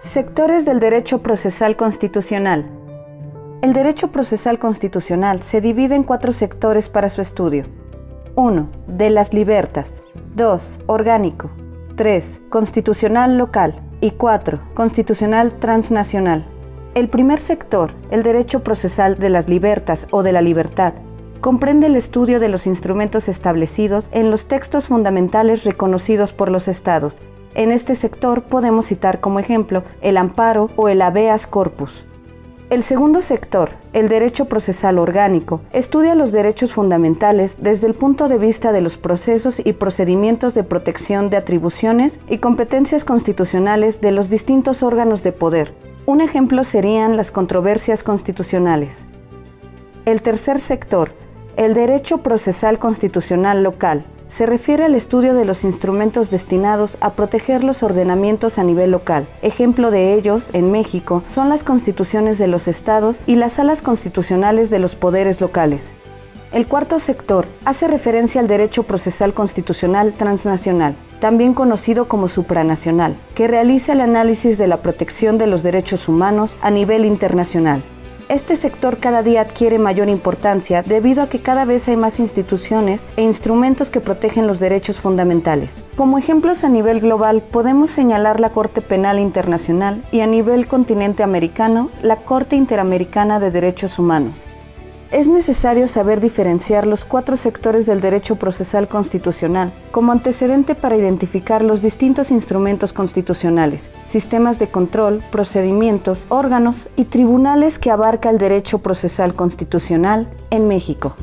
Sectores del derecho procesal constitucional. El derecho procesal constitucional se divide en cuatro sectores para su estudio. 1. De las libertas. 2. Orgánico. 3. Constitucional local. Y 4. Constitucional transnacional. El primer sector, el derecho procesal de las libertas o de la libertad, comprende el estudio de los instrumentos establecidos en los textos fundamentales reconocidos por los estados en este sector podemos citar como ejemplo el amparo o el habeas corpus. El segundo sector, el derecho procesal orgánico, estudia los derechos fundamentales desde el punto de vista de los procesos y procedimientos de protección de atribuciones y competencias constitucionales de los distintos órganos de poder. Un ejemplo serían las controversias constitucionales. El tercer sector, el derecho procesal constitucional local, se refiere al estudio de los instrumentos destinados a proteger los ordenamientos a nivel local. Ejemplo de ellos, en México, son las constituciones de los estados y las salas constitucionales de los poderes locales. El cuarto sector hace referencia al derecho procesal constitucional transnacional, también conocido como supranacional, que realiza el análisis de la protección de los derechos humanos a nivel internacional este sector cada día adquiere mayor importancia debido a que cada vez hay más instituciones e instrumentos que protegen los derechos fundamentales. Como ejemplos a nivel global podemos señalar la Corte Penal Internacional y a nivel continente americano la Corte Interamericana de Derechos Humanos es necesario saber diferenciar los cuatro sectores del derecho procesal constitucional como antecedente para identificar los distintos instrumentos constitucionales, sistemas de control, procedimientos, órganos y tribunales que abarca el derecho procesal constitucional en México.